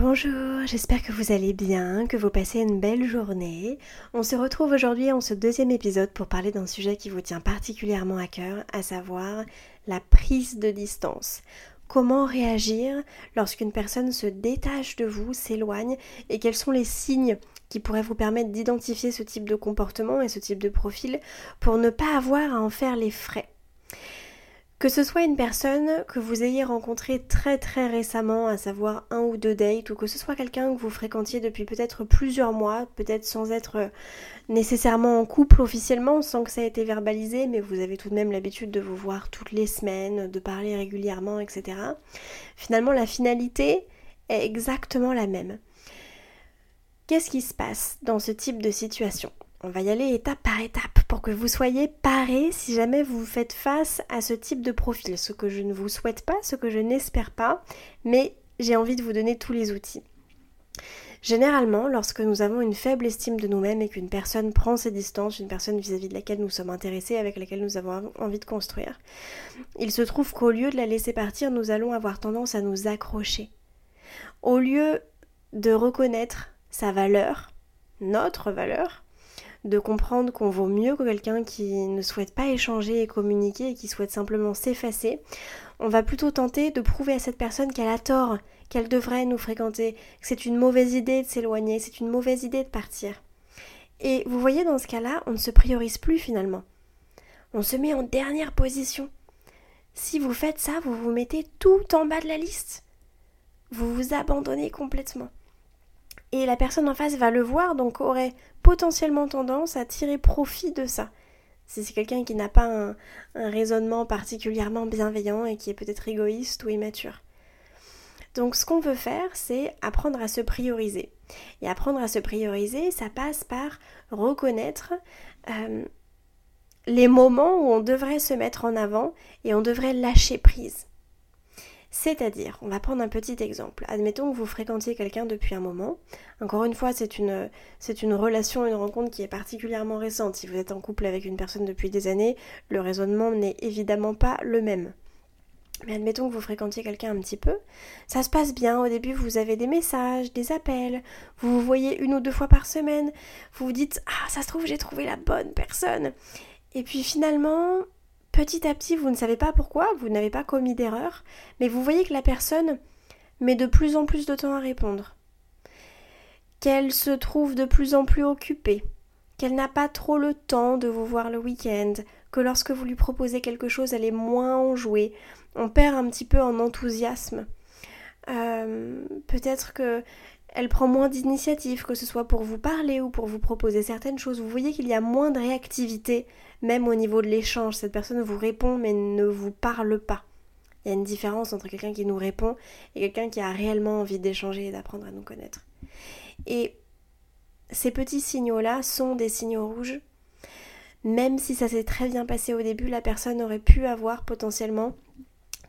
Bonjour, j'espère que vous allez bien, que vous passez une belle journée. On se retrouve aujourd'hui en ce deuxième épisode pour parler d'un sujet qui vous tient particulièrement à cœur, à savoir la prise de distance. Comment réagir lorsqu'une personne se détache de vous, s'éloigne, et quels sont les signes qui pourraient vous permettre d'identifier ce type de comportement et ce type de profil pour ne pas avoir à en faire les frais? Que ce soit une personne que vous ayez rencontrée très très récemment, à savoir un ou deux dates, ou que ce soit quelqu'un que vous fréquentiez depuis peut-être plusieurs mois, peut-être sans être nécessairement en couple officiellement, sans que ça ait été verbalisé, mais vous avez tout de même l'habitude de vous voir toutes les semaines, de parler régulièrement, etc. Finalement, la finalité est exactement la même. Qu'est-ce qui se passe dans ce type de situation? On va y aller étape par étape pour que vous soyez parés si jamais vous faites face à ce type de profil. Ce que je ne vous souhaite pas, ce que je n'espère pas, mais j'ai envie de vous donner tous les outils. Généralement, lorsque nous avons une faible estime de nous-mêmes et qu'une personne prend ses distances, une personne vis-à-vis de laquelle nous sommes intéressés, avec laquelle nous avons envie de construire, il se trouve qu'au lieu de la laisser partir, nous allons avoir tendance à nous accrocher. Au lieu de reconnaître sa valeur, notre valeur, de comprendre qu'on vaut mieux que quelqu'un qui ne souhaite pas échanger et communiquer et qui souhaite simplement s'effacer, on va plutôt tenter de prouver à cette personne qu'elle a tort, qu'elle devrait nous fréquenter, que c'est une mauvaise idée de s'éloigner, c'est une mauvaise idée de partir. Et vous voyez, dans ce cas-là, on ne se priorise plus finalement. On se met en dernière position. Si vous faites ça, vous vous mettez tout en bas de la liste. Vous vous abandonnez complètement et la personne en face va le voir, donc aurait potentiellement tendance à tirer profit de ça. Si c'est quelqu'un qui n'a pas un, raisonnement particulièrement bienveillant et qui est peut-être égoïste ou immature. Donc ce qu'on veut faire, c'est apprendre à se prioriser. Et apprendre à se prioriser, ça passe par reconnaître euh, les moments où on devrait se mettre en avant et on devrait lâcher prise. C'est-à-dire, on va prendre un petit exemple. Admettons que vous fréquentiez quelqu'un depuis un moment. Encore une fois, c'est une, c'est une relation, une rencontre qui est particulièrement récente. Si vous êtes en couple avec une personne depuis des années, le raisonnement n'est évidemment pas le même. Mais admettons que vous fréquentiez quelqu'un un petit peu, ça se passe bien, au début vous avez des messages, des appels, vous vous voyez une ou deux fois par semaine, vous vous dites Ah ça se trouve j'ai trouvé la bonne personne. Et puis finalement, petit à petit, vous ne savez pas pourquoi, vous n'avez pas commis d'erreur, mais vous voyez que la personne met de plus en plus de temps à répondre, qu'elle se trouve de plus en plus occupée, qu'elle n'a pas trop le temps de vous voir le week-end, que lorsque vous lui proposez quelque chose, elle est moins enjouée, on perd un petit peu en enthousiasme. Euh, peut-être que elle prend moins d'initiative, que ce soit pour vous parler ou pour vous proposer certaines choses. Vous voyez qu'il y a moins de réactivité, même au niveau de l'échange. Cette personne vous répond mais ne vous parle pas. Il y a une différence entre quelqu'un qui nous répond et quelqu'un qui a réellement envie d'échanger et d'apprendre à nous connaître. Et ces petits signaux-là sont des signaux rouges. Même si ça s'est très bien passé au début, la personne aurait pu avoir potentiellement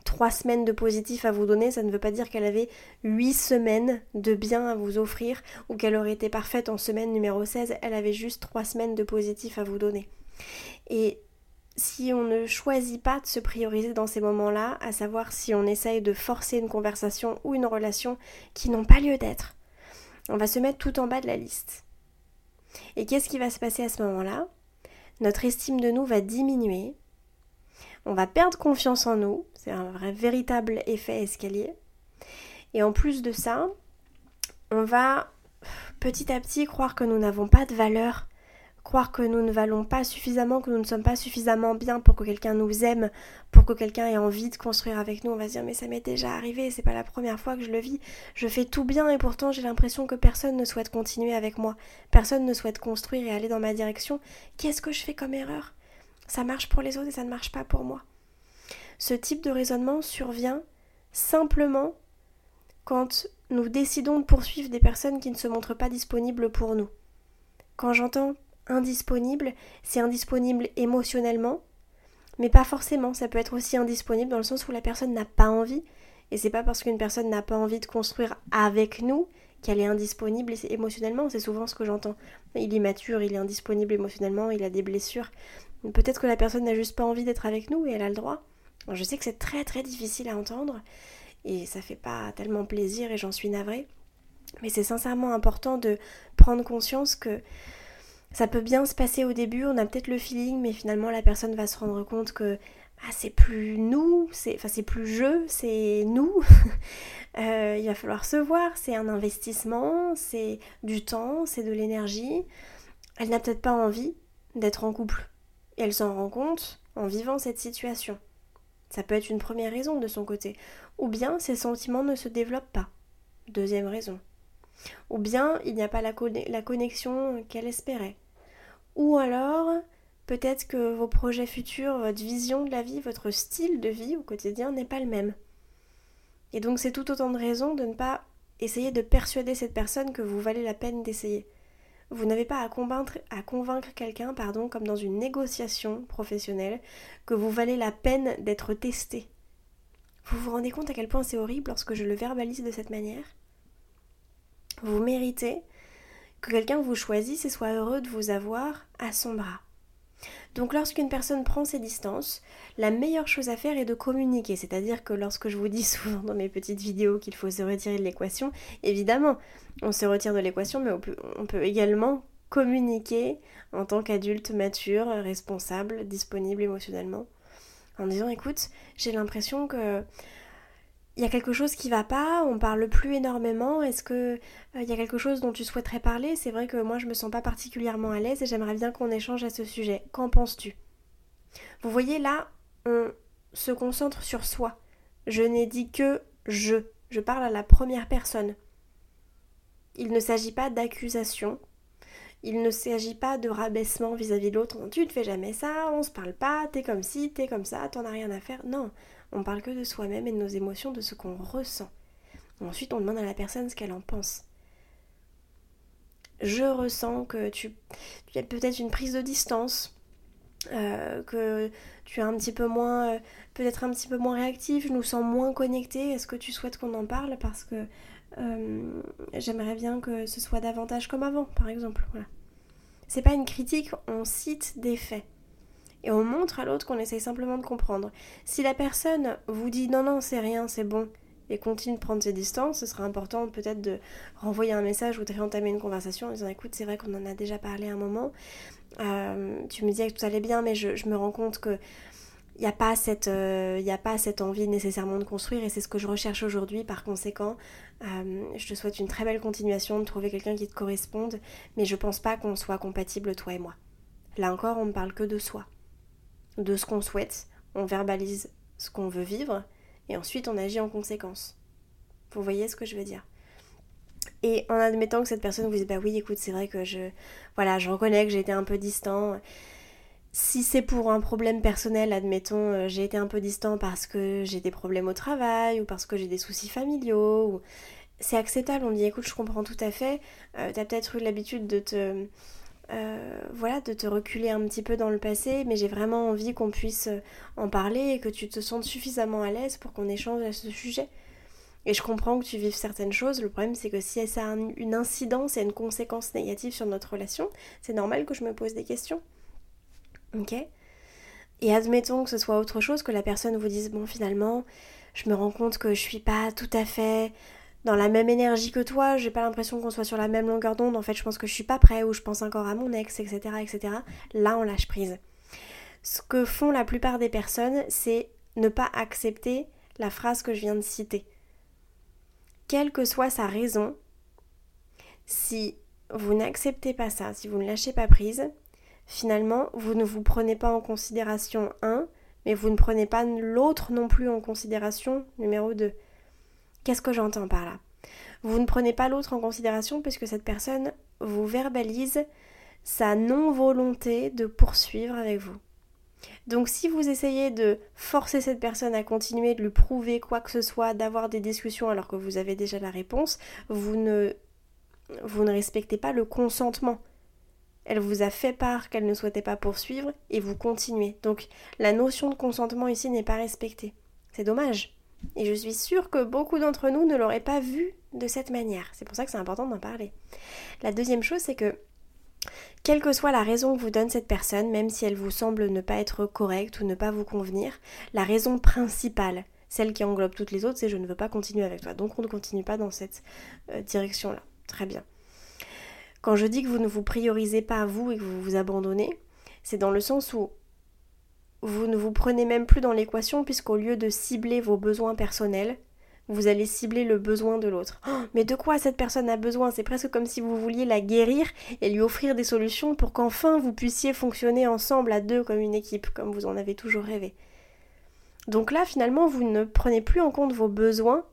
trois semaines de positif à vous donner, ça ne veut pas dire qu'elle avait huit semaines de bien à vous offrir ou qu'elle aurait été parfaite en semaine numéro 16, elle avait juste trois semaines de positif à vous donner. Et si on ne choisit pas de se prioriser dans ces moments-là, à savoir si on essaye de forcer une conversation ou une relation qui n'ont pas lieu d'être, on va se mettre tout en bas de la liste. Et qu'est-ce qui va se passer à ce moment-là? Notre estime de nous va diminuer, on va perdre confiance en nous, c'est un vrai véritable effet escalier. Et en plus de ça, on va petit à petit croire que nous n'avons pas de valeur croire que nous ne valons pas suffisamment, que nous ne sommes pas suffisamment bien pour que quelqu'un nous aime, pour que quelqu'un ait envie de construire avec nous, on va se dire mais ça m'est déjà arrivé, c'est pas la première fois que je le vis, je fais tout bien et pourtant j'ai l'impression que personne ne souhaite continuer avec moi, personne ne souhaite construire et aller dans ma direction, qu'est-ce que je fais comme erreur? Ça marche pour les autres et ça ne marche pas pour moi. Ce type de raisonnement survient simplement quand nous décidons de poursuivre des personnes qui ne se montrent pas disponibles pour nous. Quand j'entends indisponible, c'est indisponible émotionnellement, mais pas forcément. Ça peut être aussi indisponible dans le sens où la personne n'a pas envie. Et c'est pas parce qu'une personne n'a pas envie de construire avec nous qu'elle est indisponible émotionnellement. C'est souvent ce que j'entends. Il est mature, il est indisponible émotionnellement, il a des blessures. Peut-être que la personne n'a juste pas envie d'être avec nous et elle a le droit. je sais que c'est très très difficile à entendre et ça fait pas tellement plaisir et j'en suis navrée. Mais c'est sincèrement important de prendre conscience que ça peut bien se passer au début, on a peut-être le feeling, mais finalement la personne va se rendre compte que ah, c'est plus nous, c'est enfin c'est plus je, c'est nous. Euh, il va falloir se voir, c'est un investissement, c'est du temps, c'est de l'énergie. Elle n'a peut-être pas envie d'être en couple. Et elle s'en rend compte en vivant cette situation. Ça peut être une première raison de son côté. Ou bien ses sentiments ne se développent pas. Deuxième raison. Ou bien il n'y a pas la, connexion qu'elle espérait. Ou alors, peut-être que vos projets futurs, votre vision de la vie, votre style de vie au quotidien n'est pas le même. Et donc c'est tout autant de raisons de ne pas essayer de persuader cette personne que vous valez la peine d'essayer. Vous n'avez pas à convaincre, à convaincre quelqu'un, pardon, comme dans une négociation professionnelle, que vous valez la peine d'être testé. Vous vous rendez compte à quel point c'est horrible lorsque je le verbalise de cette manière? Vous méritez que quelqu'un vous choisisse et soit heureux de vous avoir à son bras. Donc lorsqu'une personne prend ses distances, la meilleure chose à faire est de communiquer. C'est-à-dire que lorsque je vous dis souvent dans mes petites vidéos qu'il faut se retirer de l'équation, évidemment, on se retire de l'équation, mais on peut, également communiquer en tant qu'adulte mature, responsable, disponible émotionnellement, en disant écoute, j'ai l'impression que il y a quelque chose qui va pas, on parle plus énormément, est-ce que il euh, y a quelque chose dont tu souhaiterais parler? C'est vrai que moi je me sens pas particulièrement à l'aise et j'aimerais bien qu'on échange à ce sujet. Qu'en penses-tu? Vous voyez là, on se concentre sur soi. Je n'ai dit que je. Je parle à la première personne. Il ne s'agit pas d'accusation. Il ne s'agit pas de rabaissement vis-à-vis de l'autre. Tu ne fais jamais ça, on se parle pas, t'es comme ci, t'es comme ça, t'en as rien à faire. Non, on parle que de soi-même et de nos émotions, de ce qu'on ressent. Ensuite, on demande à la personne ce qu'elle en pense. Je ressens que tu, as peut-être une prise de distance, euh, que tu es un petit peu moins, euh, peut-être un petit peu moins réactif, je nous sens moins connectés. Est-ce que tu souhaites qu'on en parle Parce que euh, j'aimerais bien que ce soit davantage comme avant, par exemple. Voilà. C'est pas une critique, on cite des faits et on montre à l'autre qu'on essaye simplement de comprendre. Si la personne vous dit non, non, c'est rien, c'est bon, et continue de prendre ses distances, ce sera important peut-être de renvoyer un message ou de réentamer une conversation en disant écoute, c'est vrai qu'on en a déjà parlé un moment, euh, tu me disais que tout allait bien, mais je, me rends compte que il n'y a, pas cette, euh, a pas cette envie nécessairement de construire et c'est ce que je recherche aujourd'hui. Par conséquent, euh, je te souhaite une très belle continuation, de trouver quelqu'un qui te corresponde, mais je pense pas qu'on soit compatible toi et moi. Là encore, on ne parle que de soi, de ce qu'on souhaite, on verbalise ce qu'on veut vivre et ensuite on agit en conséquence. Vous voyez ce que je veux dire? Et en admettant que cette personne vous dise bah oui écoute c'est vrai que je voilà je reconnais que j'ai été un peu distant. Si c'est pour un problème personnel, admettons, euh, j'ai été un peu distant parce que j'ai des problèmes au travail ou parce que j'ai des soucis familiaux, c'est acceptable, on dit écoute, je comprends tout à fait, euh, t'as peut-être eu l'habitude de te... Euh, voilà, de te reculer un petit peu dans le passé, mais j'ai vraiment envie qu'on puisse en parler et que tu te sentes suffisamment à l'aise pour qu'on échange à ce sujet. Et je comprends que tu vives certaines choses, le problème c'est que si ça a une incidence et une conséquence négative sur notre relation, c'est normal que je me pose des questions. Ok? Et admettons que ce soit autre chose, que la personne vous dise bon finalement, je me rends compte que je suis pas tout à fait dans la même énergie que toi, j'ai pas l'impression qu'on soit sur la même longueur d'onde, en fait je pense que je suis pas prêt ou je pense encore à mon ex, etc. etc. Là on lâche prise. Ce que font la plupart des personnes, c'est ne pas accepter la phrase que je viens de citer. Quelle que soit sa raison, si vous n'acceptez pas ça, si vous ne lâchez pas prise, finalement, vous ne vous prenez pas en considération un, mais vous ne prenez pas l'autre non plus en considération, numéro 2. Qu'est-ce que j'entends par là? Vous ne prenez pas l'autre en considération puisque cette personne vous verbalise sa non-volonté de poursuivre avec vous. Donc si vous essayez de forcer cette personne à continuer, de lui prouver quoi que ce soit, d'avoir des discussions alors que vous avez déjà la réponse, vous ne, vous respectez pas le consentement elle vous a fait part qu'elle ne souhaitait pas poursuivre et vous continuez. Donc la notion de consentement ici n'est pas respectée. C'est dommage. Et je suis sûre que beaucoup d'entre nous ne l'auraient pas vu de cette manière. C'est pour ça que c'est important d'en parler. La deuxième chose, c'est que quelle que soit la raison que vous donne cette personne, même si elle vous semble ne pas être correcte ou ne pas vous convenir, la raison principale, celle qui englobe toutes les autres, c'est je ne veux pas continuer avec toi. Donc on ne continue pas dans cette euh, direction-là. Très bien. Quand je dis que vous ne vous priorisez pas à vous et que vous vous abandonnez, c'est dans le sens où vous ne vous prenez même plus dans l'équation puisqu'au lieu de cibler vos besoins personnels, vous allez cibler le besoin de l'autre. Oh, mais de quoi cette personne a besoin? C'est presque comme si vous vouliez la guérir et lui offrir des solutions pour qu'enfin vous puissiez fonctionner ensemble à deux comme une équipe, comme vous en avez toujours rêvé. Donc là, finalement, vous ne prenez plus en compte vos besoins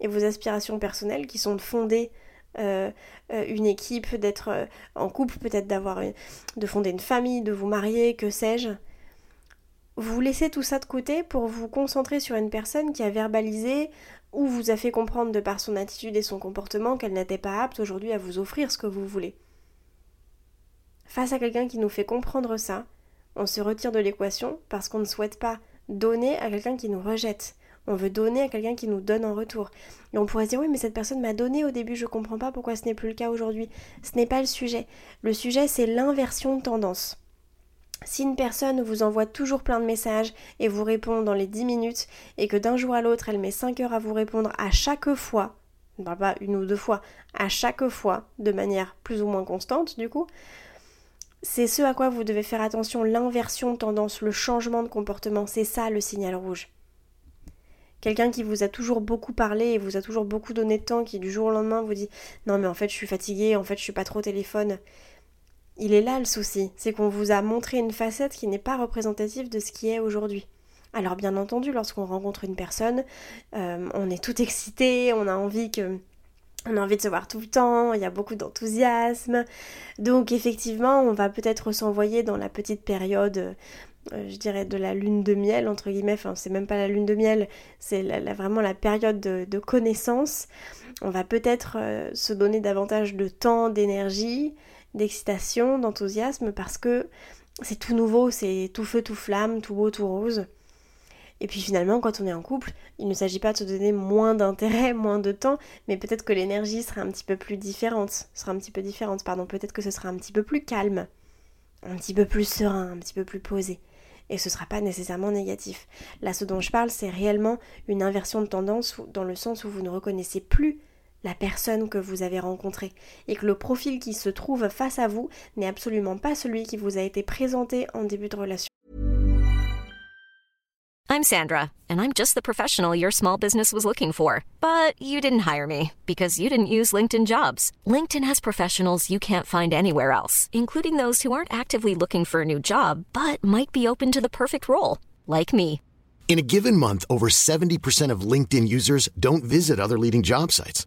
et vos aspirations personnelles qui sont fondées euh, euh, une équipe, d'être euh, en couple, peut-être d'avoir de fonder une famille, de vous marier, que sais-je. Vous laissez tout ça de côté pour vous concentrer sur une personne qui a verbalisé ou vous a fait comprendre de par son attitude et son comportement qu'elle n'était pas apte aujourd'hui à vous offrir ce que vous voulez. Face à quelqu'un qui nous fait comprendre ça, on se retire de l'équation parce qu'on ne souhaite pas donner à quelqu'un qui nous rejette. On veut donner à quelqu'un qui nous donne en retour. Et on pourrait se dire oui mais cette personne m'a donné au début, je comprends pas pourquoi ce n'est plus le cas aujourd'hui. Ce n'est pas le sujet. Le sujet c'est l'inversion de tendance. Si une personne vous envoie toujours plein de messages et vous répond dans les 10 minutes et que d'un jour à l'autre elle met 5 heures à vous répondre à chaque fois, pas une ou deux fois, à chaque fois, de manière plus ou moins constante du coup, c'est ce à quoi vous devez faire attention, l'inversion de tendance, le changement de comportement, c'est ça le signal rouge. Quelqu'un qui vous a toujours beaucoup parlé et vous a toujours beaucoup donné de temps, qui du jour au lendemain vous dit non mais en fait je suis fatiguée, en fait je suis pas trop au téléphone. Il est là le souci, c'est qu'on vous a montré une facette qui n'est pas représentative de ce qui est aujourd'hui. Alors bien entendu, lorsqu'on rencontre une personne, euh, on est tout excité, on a envie que on a envie de se voir tout le temps, il y a beaucoup d'enthousiasme. Donc effectivement, on va peut-être s'envoyer dans la petite période euh, je dirais, de la lune de miel, entre guillemets, enfin c'est même pas la lune de miel, c'est vraiment la période de, connaissance. On va peut-être euh, se donner davantage de temps, d'énergie, d'excitation, d'enthousiasme, parce que c'est tout nouveau, c'est tout feu, tout flamme, tout beau, tout rose. Et puis finalement, quand on est en couple, il ne s'agit pas de se donner moins d'intérêt, moins de temps, mais peut-être que l'énergie sera un petit peu plus différente, sera un petit peu différente, pardon, peut-être que ce sera un petit peu plus calme, un petit peu plus serein, un petit peu plus posé et ce ne sera pas nécessairement négatif. Là, ce dont je parle, c'est réellement une inversion de tendance dans le sens où vous ne reconnaissez plus la personne que vous avez rencontrée et que le profil qui se trouve face à vous n'est absolument pas celui qui vous a été présenté en début de relation. I'm Sandra, and I'm just the professional your small business was looking for. But you didn't hire me because you didn't use LinkedIn jobs. LinkedIn has professionals you can't find anywhere else, including those who aren't actively looking for a new job but might be open to the perfect role, like me. In a given month, over 70% of LinkedIn users don't visit other leading job sites.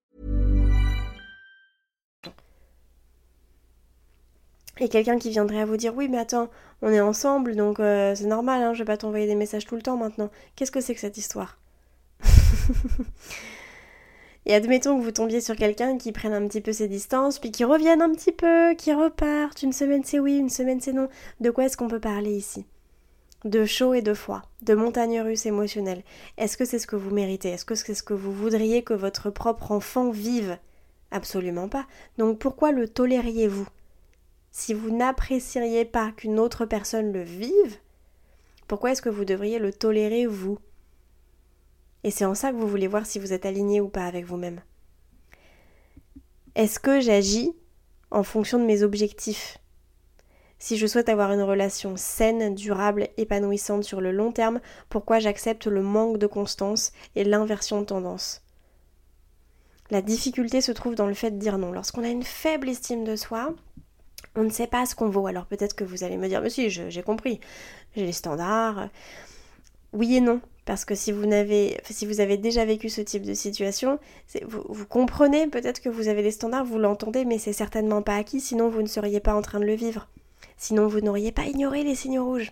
Et quelqu'un qui viendrait à vous dire oui mais attends, on est ensemble donc euh, c'est normal, hein, je vais pas t'envoyer des messages tout le temps maintenant. Qu'est-ce que c'est que cette histoire? Et admettons que vous tombiez sur quelqu'un qui prenne un petit peu ses distances, puis qui revienne un petit peu, qui reparte. Une semaine c'est oui, une semaine c'est non. De quoi est-ce qu'on peut parler ici? De chaud et de froid, de montagne russe émotionnelle. Est-ce que c'est ce que vous méritez? Est-ce que c'est ce que vous voudriez que votre propre enfant vive? Absolument pas. Donc pourquoi le tolériez-vous? Si vous n'apprécieriez pas qu'une autre personne le vive, pourquoi est-ce que vous devriez le tolérer vous? Et c'est en ça que vous voulez voir si vous êtes aligné ou pas avec vous-même. Est-ce que j'agis en fonction de mes objectifs? Si je souhaite avoir une relation saine, durable, épanouissante sur le long terme, pourquoi j'accepte le manque de constance et l'inversion de tendance? La difficulté se trouve dans le fait de dire non. Lorsqu'on a une faible estime de soi, on ne sait pas ce qu'on vaut. Alors peut-être que vous allez me dire, mais si, j'ai compris, j'ai les standards. Oui et non. Parce que si vous, n'avez, si vous avez déjà vécu ce type de situation, vous, comprenez peut-être que vous avez des standards, vous l'entendez, mais c'est certainement pas acquis, sinon vous ne seriez pas en train de le vivre. Sinon vous n'auriez pas ignoré les signaux rouges.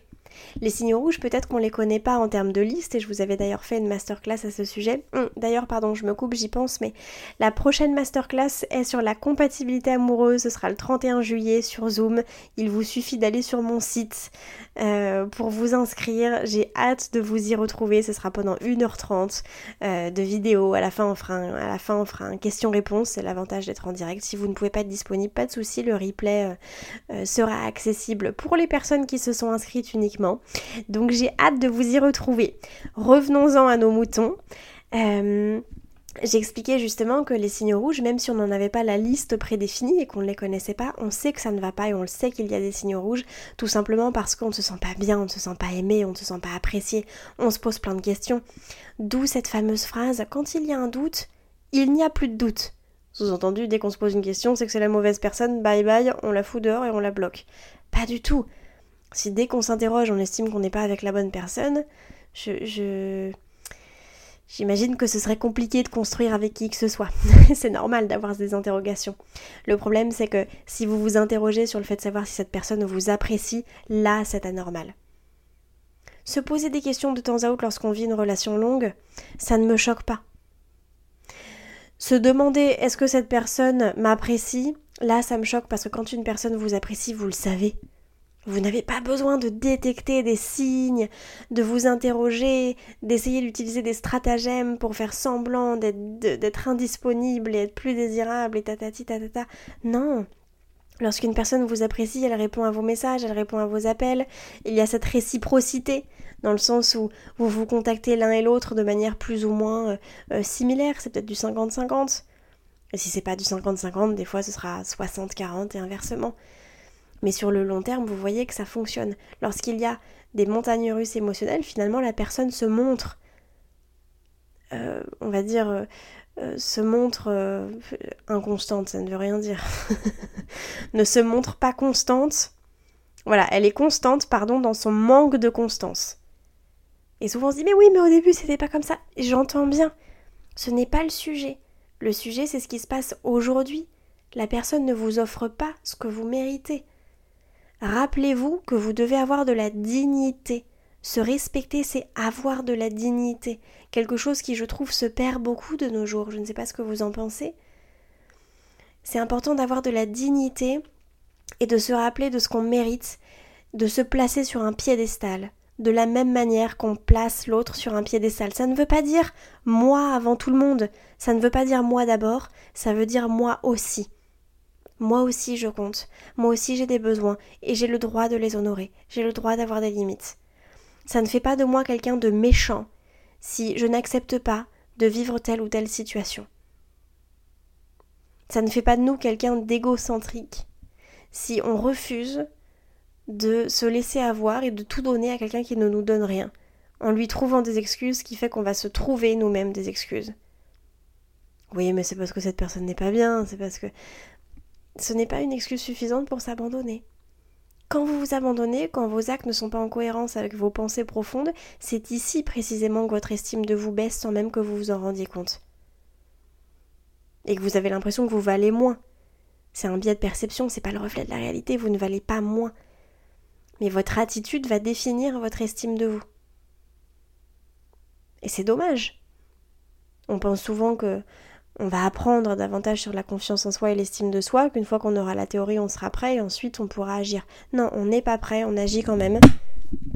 Les signaux rouges, peut-être qu'on les connaît pas en termes de liste, et je vous avais d'ailleurs fait une masterclass à ce sujet. Hum, d'ailleurs, pardon, je me coupe, j'y pense, mais la prochaine masterclass est sur la compatibilité amoureuse. Ce sera le 31 juillet sur Zoom. Il vous suffit d'aller sur mon site euh, pour vous inscrire. J'ai hâte de vous y retrouver. Ce sera pendant 1h30 euh, de vidéo. À la fin, on fera un, à la question-réponse. C'est l'avantage d'être en direct. Si vous ne pouvez pas être disponible, pas de souci. Le replay euh, sera accessible pour les personnes qui se sont inscrites uniquement donc j'ai hâte de vous y retrouver. Revenons-en à nos moutons. Euh, J'expliquais justement que les signaux rouges, même si on n'en avait pas la liste prédéfinie et qu'on ne les connaissait pas, on sait que ça ne va pas et on le sait qu'il y a des signaux rouges, tout simplement parce qu'on ne se sent pas bien, on ne se sent pas aimé, on ne se sent pas apprécié, on se pose plein de questions. D'où cette fameuse phrase quand il y a un doute, il n'y a plus de doute. Sous-entendu, dès qu'on se pose une question, c'est que c'est la mauvaise personne, bye bye, on la fout dehors et on la bloque. Pas du tout. Si dès qu'on s'interroge, on estime qu'on n'est pas avec la bonne personne, je, J'imagine que ce serait compliqué de construire avec qui que ce soit. c'est normal d'avoir des interrogations. Le problème, c'est que si vous vous interrogez sur le fait de savoir si cette personne vous apprécie, là, c'est anormal. Se poser des questions de temps à autre lorsqu'on vit une relation longue, ça ne me choque pas. Se demander est-ce que cette personne m'apprécie, là, ça me choque parce que quand une personne vous apprécie, vous le savez. Vous n'avez pas besoin de détecter des signes, de vous interroger, d'essayer d'utiliser des stratagèmes pour faire semblant d'être indisponible et être plus désirable et tatati tatata. Non. Lorsqu'une personne vous apprécie, elle répond à vos messages, elle répond à vos appels. Il y a cette réciprocité dans le sens où vous vous contactez l'un et l'autre de manière plus ou moins euh, euh, similaire. C'est peut-être du 50-50. Et si c'est pas du 50-50, des fois ce sera 60-40 et inversement. Mais sur le long terme, vous voyez que ça fonctionne. Lorsqu'il y a des montagnes russes émotionnelles, finalement, la personne se montre, euh, on va dire, euh, euh, se montre inconstante, ça ne veut rien dire. ne se montre pas constante. Voilà, elle est constante, pardon, dans son manque de constance. Et souvent on se dit, mais oui, mais au début, c'était pas comme ça. J'entends bien. Ce n'est pas le sujet. Le sujet, c'est ce qui se passe aujourd'hui. La personne ne vous offre pas ce que vous méritez. Rappelez-vous que vous devez avoir de la dignité Se respecter, c'est avoir de la dignité. Quelque chose qui, je trouve, se perd beaucoup de nos jours. Je ne sais pas ce que vous en pensez. C'est important d'avoir de la dignité et de se rappeler de ce qu'on mérite, de se placer sur un piédestal, de la même manière qu'on place l'autre sur un piédestal. Ça ne veut pas dire moi avant tout le monde, ça ne veut pas dire moi d'abord, ça veut dire moi aussi. Moi aussi je compte, moi aussi j'ai des besoins, et j'ai le droit de les honorer, j'ai le droit d'avoir des limites. Ça ne fait pas de moi quelqu'un de méchant si je n'accepte pas de vivre telle ou telle situation. Ça ne fait pas de nous quelqu'un d'égocentrique si on refuse de se laisser avoir et de tout donner à quelqu'un qui ne nous donne rien, en lui trouvant des excuses qui fait qu'on va se trouver nous-mêmes des excuses. Oui, mais c'est parce que cette personne n'est pas bien, c'est parce que ce n'est pas une excuse suffisante pour s'abandonner. Quand vous vous abandonnez, quand vos actes ne sont pas en cohérence avec vos pensées profondes, c'est ici précisément que votre estime de vous baisse sans même que vous vous en rendiez compte. Et que vous avez l'impression que vous valez moins. C'est un biais de perception, c'est pas le reflet de la réalité, vous ne valez pas moins. Mais votre attitude va définir votre estime de vous. Et c'est dommage. On pense souvent que on va apprendre davantage sur la confiance en soi et l'estime de soi, qu'une fois qu'on aura la théorie, on sera prêt et ensuite on pourra agir. Non, on n'est pas prêt, on agit quand même.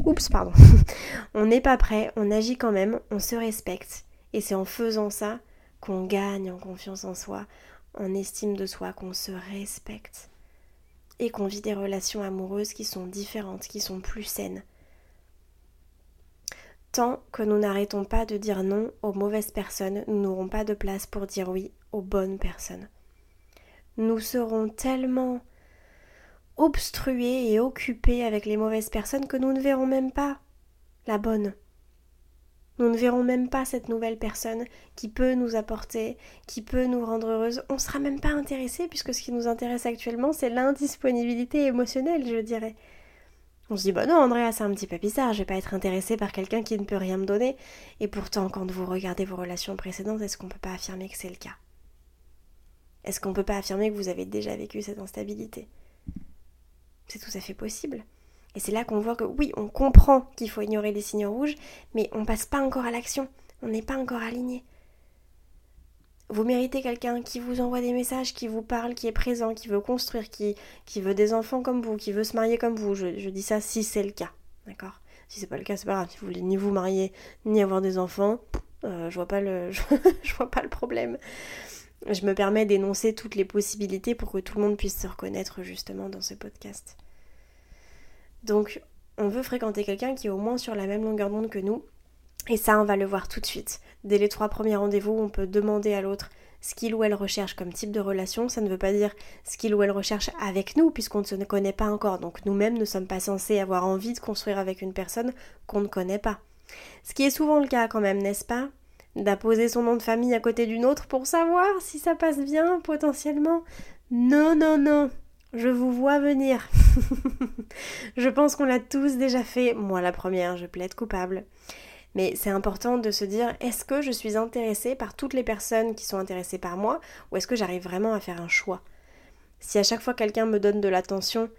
Oups, pardon. on n'est pas prêt, on agit quand même, on se respecte. Et c'est en faisant ça qu'on gagne en confiance en soi, en estime de soi, qu'on se respecte. Et qu'on vit des relations amoureuses qui sont différentes, qui sont plus saines Tant que nous n'arrêtons pas de dire non aux mauvaises personnes, nous n'aurons pas de place pour dire oui aux bonnes personnes. Nous serons tellement obstrués et occupés avec les mauvaises personnes que nous ne verrons même pas la bonne. Nous ne verrons même pas cette nouvelle personne qui peut nous apporter, qui peut nous rendre heureuse. On ne sera même pas intéressé puisque ce qui nous intéresse actuellement, c'est l'indisponibilité émotionnelle, je dirais. On se dit, bah non, Andrea, c'est un petit peu bizarre, je vais pas être intéressée par quelqu'un qui ne peut rien me donner. Et pourtant, quand vous regardez vos relations précédentes, est-ce qu'on peut pas affirmer que c'est le cas? Est-ce qu'on peut pas affirmer que vous avez déjà vécu cette instabilité? C'est tout à fait possible. Et c'est là qu'on voit que oui, on comprend qu'il faut ignorer les signes rouges, mais on passe pas encore à l'action, on n'est pas encore aligné. Vous méritez quelqu'un qui vous envoie des messages, qui vous parle, qui est présent, qui veut construire, qui, veut des enfants comme vous, qui veut se marier comme vous. Je, dis ça si c'est le cas. D'accord? Si c'est pas le cas, c'est pas grave. Si vous voulez ni vous marier, ni avoir des enfants, euh, je vois pas le. je vois pas le problème. Je me permets d'énoncer toutes les possibilités pour que tout le monde puisse se reconnaître justement dans ce podcast. Donc, on veut fréquenter quelqu'un qui est au moins sur la même longueur d'onde que nous, et ça, on va le voir tout de suite. Dès les trois premiers rendez-vous, on peut demander à l'autre ce qu'il ou elle recherche comme type de relation. Ça ne veut pas dire ce qu'il ou elle recherche avec nous, puisqu'on ne se connaît pas encore. Donc nous-mêmes ne sommes pas censés avoir envie de construire avec une personne qu'on ne connaît pas. Ce qui est souvent le cas quand même, n'est-ce pas? D'apposer son nom de famille à côté d'une autre pour savoir si ça passe bien potentiellement. Non, non, non. Je vous vois venir. je pense qu'on l'a tous déjà fait. Moi la première, je plaide coupable. Mais c'est important de se dire est-ce que je suis intéressée par toutes les personnes qui sont intéressées par moi ou est-ce que j'arrive vraiment à faire un choix? Si à chaque fois quelqu'un me donne de l'attention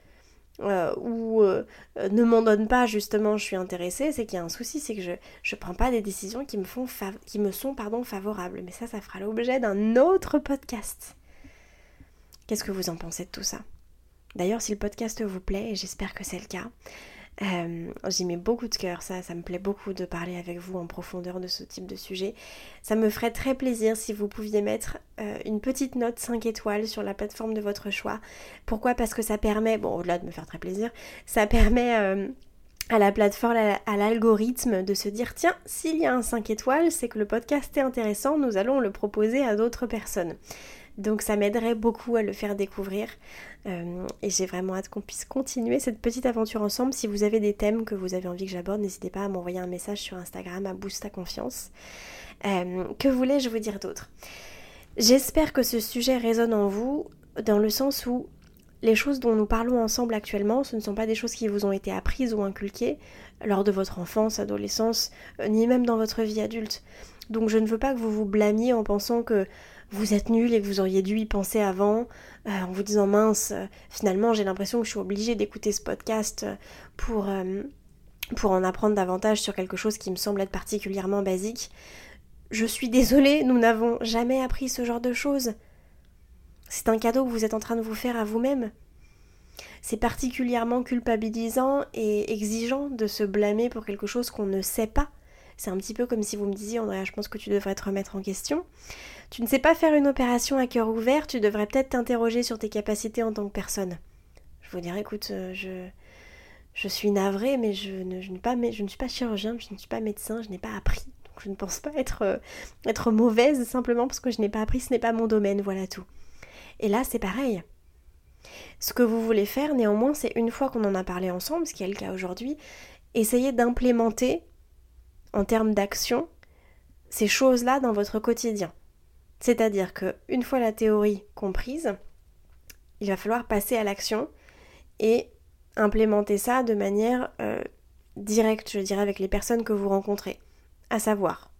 euh, ou euh, ne m'en donne pas justement je suis intéressée, c'est qu'il y a un souci, c'est que je ne prends pas des décisions qui me, font qui me sont pardon, favorables. Mais ça, ça fera l'objet d'un autre podcast. Qu'est-ce que vous en pensez de tout ça? D'ailleurs, si le podcast vous plaît, et j'espère que c'est le cas, euh, J'y mets beaucoup de cœur, ça, ça me plaît beaucoup de parler avec vous en profondeur de ce type de sujet. Ça me ferait très plaisir si vous pouviez mettre euh, une petite note 5 étoiles sur la plateforme de votre choix. Pourquoi? Parce que ça permet, bon au-delà de me faire très plaisir, ça permet... Euh, à la plateforme, à l'algorithme de se dire tiens, s'il y a un 5 étoiles, c'est que le podcast est intéressant, nous allons le proposer à d'autres personnes. Donc ça m'aiderait beaucoup à le faire découvrir. Euh, et j'ai vraiment hâte qu'on puisse continuer cette petite aventure ensemble. Si vous avez des thèmes que vous avez envie que j'aborde, n'hésitez pas à m'envoyer un message sur Instagram à Boost ta confiance. Euh, que voulais-je vous dire d'autre? J'espère que ce sujet résonne en vous dans le sens où les choses dont nous parlons ensemble actuellement, ce ne sont pas des choses qui vous ont été apprises ou inculquées lors de votre enfance, adolescence, euh, ni même dans votre vie adulte. Donc je ne veux pas que vous vous blâmiez en pensant que vous êtes nul et que vous auriez dû y penser avant, euh, en vous disant mince, euh, finalement j'ai l'impression que je suis obligée d'écouter ce podcast euh, pour, pour en apprendre davantage sur quelque chose qui me semble être particulièrement basique. Je suis désolée, nous n'avons jamais appris ce genre de choses. C'est un cadeau que vous êtes en train de vous faire à vous-même. C'est particulièrement culpabilisant et exigeant de se blâmer pour quelque chose qu'on ne sait pas. C'est un petit peu comme si vous me disiez, Andrea, je pense que tu devrais te remettre en question. Tu ne sais pas faire une opération à cœur ouvert, tu devrais peut-être t'interroger sur tes capacités en tant que personne. Je vous dirais, écoute, euh, je, je suis navrée, mais je ne, je, suis pas chirurgien, je ne suis pas médecin, je n'ai pas appris. Je ne pense pas être, euh, être mauvaise simplement parce que je n'ai pas appris, ce n'est pas mon domaine, voilà tout. Et là, c'est pareil. Ce que vous voulez faire, néanmoins, c'est une fois qu'on en a parlé ensemble, ce qui est le cas aujourd'hui, essayer d'implémenter, en termes d'action, ces choses-là dans votre quotidien. C'est-à-dire que une fois la théorie comprise, il va falloir passer à l'action et implémenter ça de manière euh, directe, je dirais, avec les personnes que vous rencontrez. À savoir,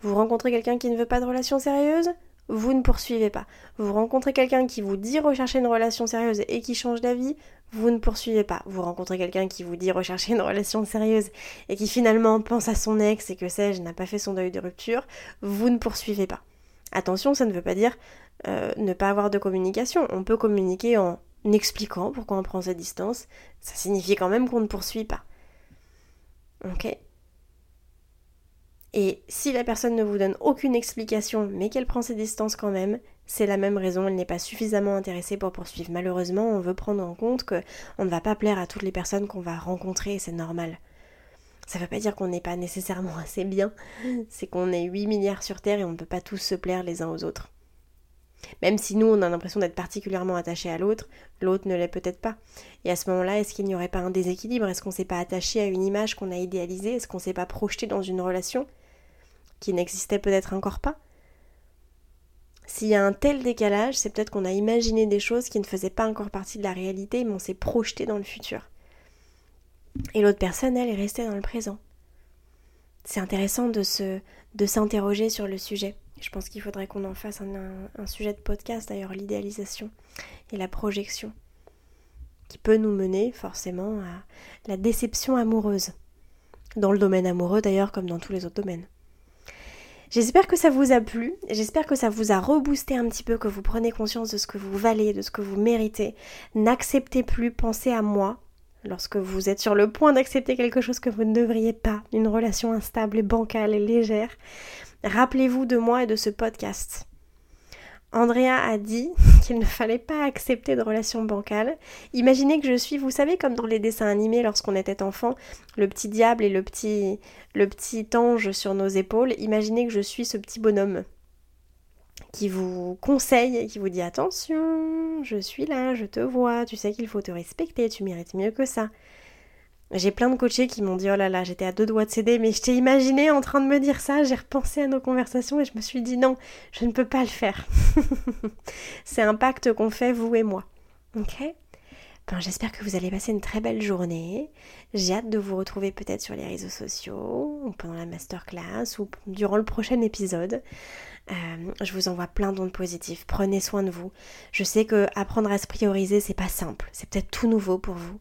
vous rencontrez quelqu'un qui ne veut pas de relation sérieuse, vous ne poursuivez pas. Vous rencontrez quelqu'un qui vous dit rechercher une relation sérieuse et qui change d'avis, vous ne poursuivez pas. Vous rencontrez quelqu'un qui vous dit rechercher une relation sérieuse et qui finalement pense à son ex et que sais-je, n'a pas fait son deuil de rupture, vous ne poursuivez pas. Attention, ça ne veut pas dire euh, ne pas avoir de communication. On peut communiquer en expliquant pourquoi on prend sa distance. Ça signifie quand même qu'on ne poursuit pas. Ok? Et si la personne ne vous donne aucune explication, mais qu'elle prend ses distances quand même, c'est la même raison, elle n'est pas suffisamment intéressée pour poursuivre. Malheureusement, on veut prendre en compte que on ne va pas plaire à toutes les personnes qu'on va rencontrer, c'est normal. Ça ne veut pas dire qu'on n'est pas nécessairement assez bien, c'est qu'on est 8 milliards sur Terre et on ne peut pas tous se plaire les uns aux autres. Même si nous, on a l'impression d'être particulièrement attachés à l'autre, l'autre ne l'est peut-être pas. Et à ce moment-là, est-ce qu'il n'y aurait pas un déséquilibre? Est-ce qu'on ne s'est pas attaché à une image qu'on a idéalisée? Est-ce qu'on ne s'est pas projeté dans une relation? Qui n'existait peut-être encore pas. S'il y a un tel décalage, c'est peut-être qu'on a imaginé des choses qui ne faisaient pas encore partie de la réalité, mais on s'est projeté dans le futur. Et l'autre personne, elle, est restée dans le présent. C'est intéressant de se, de s'interroger sur le sujet. Je pense qu'il faudrait qu'on en fasse un, un sujet de podcast, d'ailleurs, l'idéalisation et la projection, qui peut nous mener forcément à la déception amoureuse. Dans le domaine amoureux, d'ailleurs, comme dans tous les autres domaines. J'espère que ça vous a plu, j'espère que ça vous a reboosté un petit peu, que vous prenez conscience de ce que vous valez, de ce que vous méritez. N'acceptez plus, pensez à moi. Lorsque vous êtes sur le point d'accepter quelque chose que vous ne devriez pas, une relation instable et bancale et légère, rappelez-vous de moi et de ce podcast. Andrea a dit qu'il ne fallait pas accepter de relations bancales. Imaginez que je suis, vous savez, comme dans les dessins animés lorsqu'on était enfant, le petit diable et le petit, le petit ange sur nos épaules. Imaginez que je suis ce petit bonhomme qui vous conseille et qui vous dit attention, je suis là, je te vois, tu sais qu'il faut te respecter, tu mérites mieux que ça. J'ai plein de coachés qui m'ont dit oh là là, j'étais à deux doigts de céder, mais je t'ai imaginé en train de me dire ça, j'ai repensé à nos conversations et je me suis dit non, je ne peux pas le faire. C'est un pacte qu'on fait, vous et moi. Ok? Ben, J'espère que vous allez passer une très belle journée. J'ai hâte de vous retrouver peut-être sur les réseaux sociaux, ou pendant la masterclass, ou durant le prochain épisode. Euh, je vous envoie plein d'ondes positives. Prenez soin de vous. Je sais que apprendre à se prioriser, c'est pas simple. C'est peut-être tout nouveau pour vous.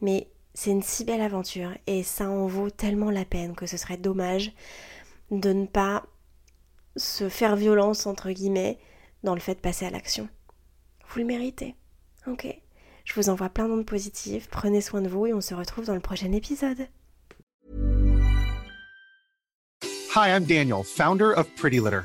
Mais c'est une si belle aventure et ça en vaut tellement la peine que ce serait dommage de ne pas se faire violence entre guillemets dans le fait de passer à l'action. Vous le méritez. Ok. Je vous envoie plein d'ondes positives, prenez soin de vous et on se retrouve dans le prochain épisode. Hi, I'm Daniel, founder of Pretty Litter.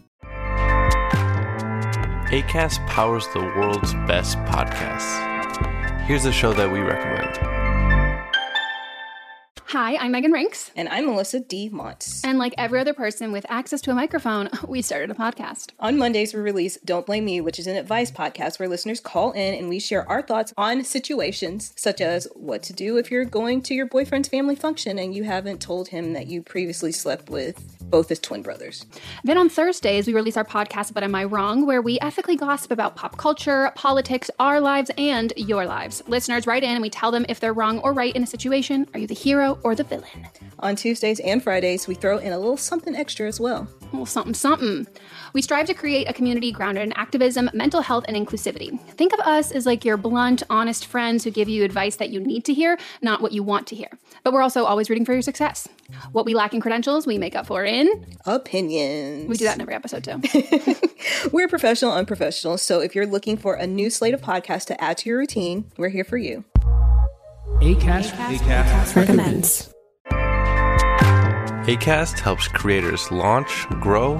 ACAST powers the world's best podcasts. Here's a show that we recommend. Hi, I'm Megan Rinks. And I'm Melissa D. Montz. And like every other person with access to a microphone, we started a podcast. On Mondays, we release Don't Blame Me, which is an advice podcast where listeners call in and we share our thoughts on situations such as what to do if you're going to your boyfriend's family function and you haven't told him that you previously slept with both as twin brothers. Then on Thursdays, we release our podcast, But Am I Wrong? where we ethically gossip about pop culture, politics, our lives, and your lives. Listeners write in and we tell them if they're wrong or right in a situation. Are you the hero or the villain? On Tuesdays and Fridays, we throw in a little something extra as well. A little something, something. We strive to create a community grounded in activism, mental health, and inclusivity. Think of us as like your blunt, honest friends who give you advice that you need to hear, not what you want to hear. But we're also always rooting for your success. What we lack in credentials, we make up for in opinions. We do that in every episode too. we're professional, unprofessional. So if you're looking for a new slate of podcasts to add to your routine, we're here for you. ACAST, ACAST, ACAST recommends. ACAST helps creators launch, grow,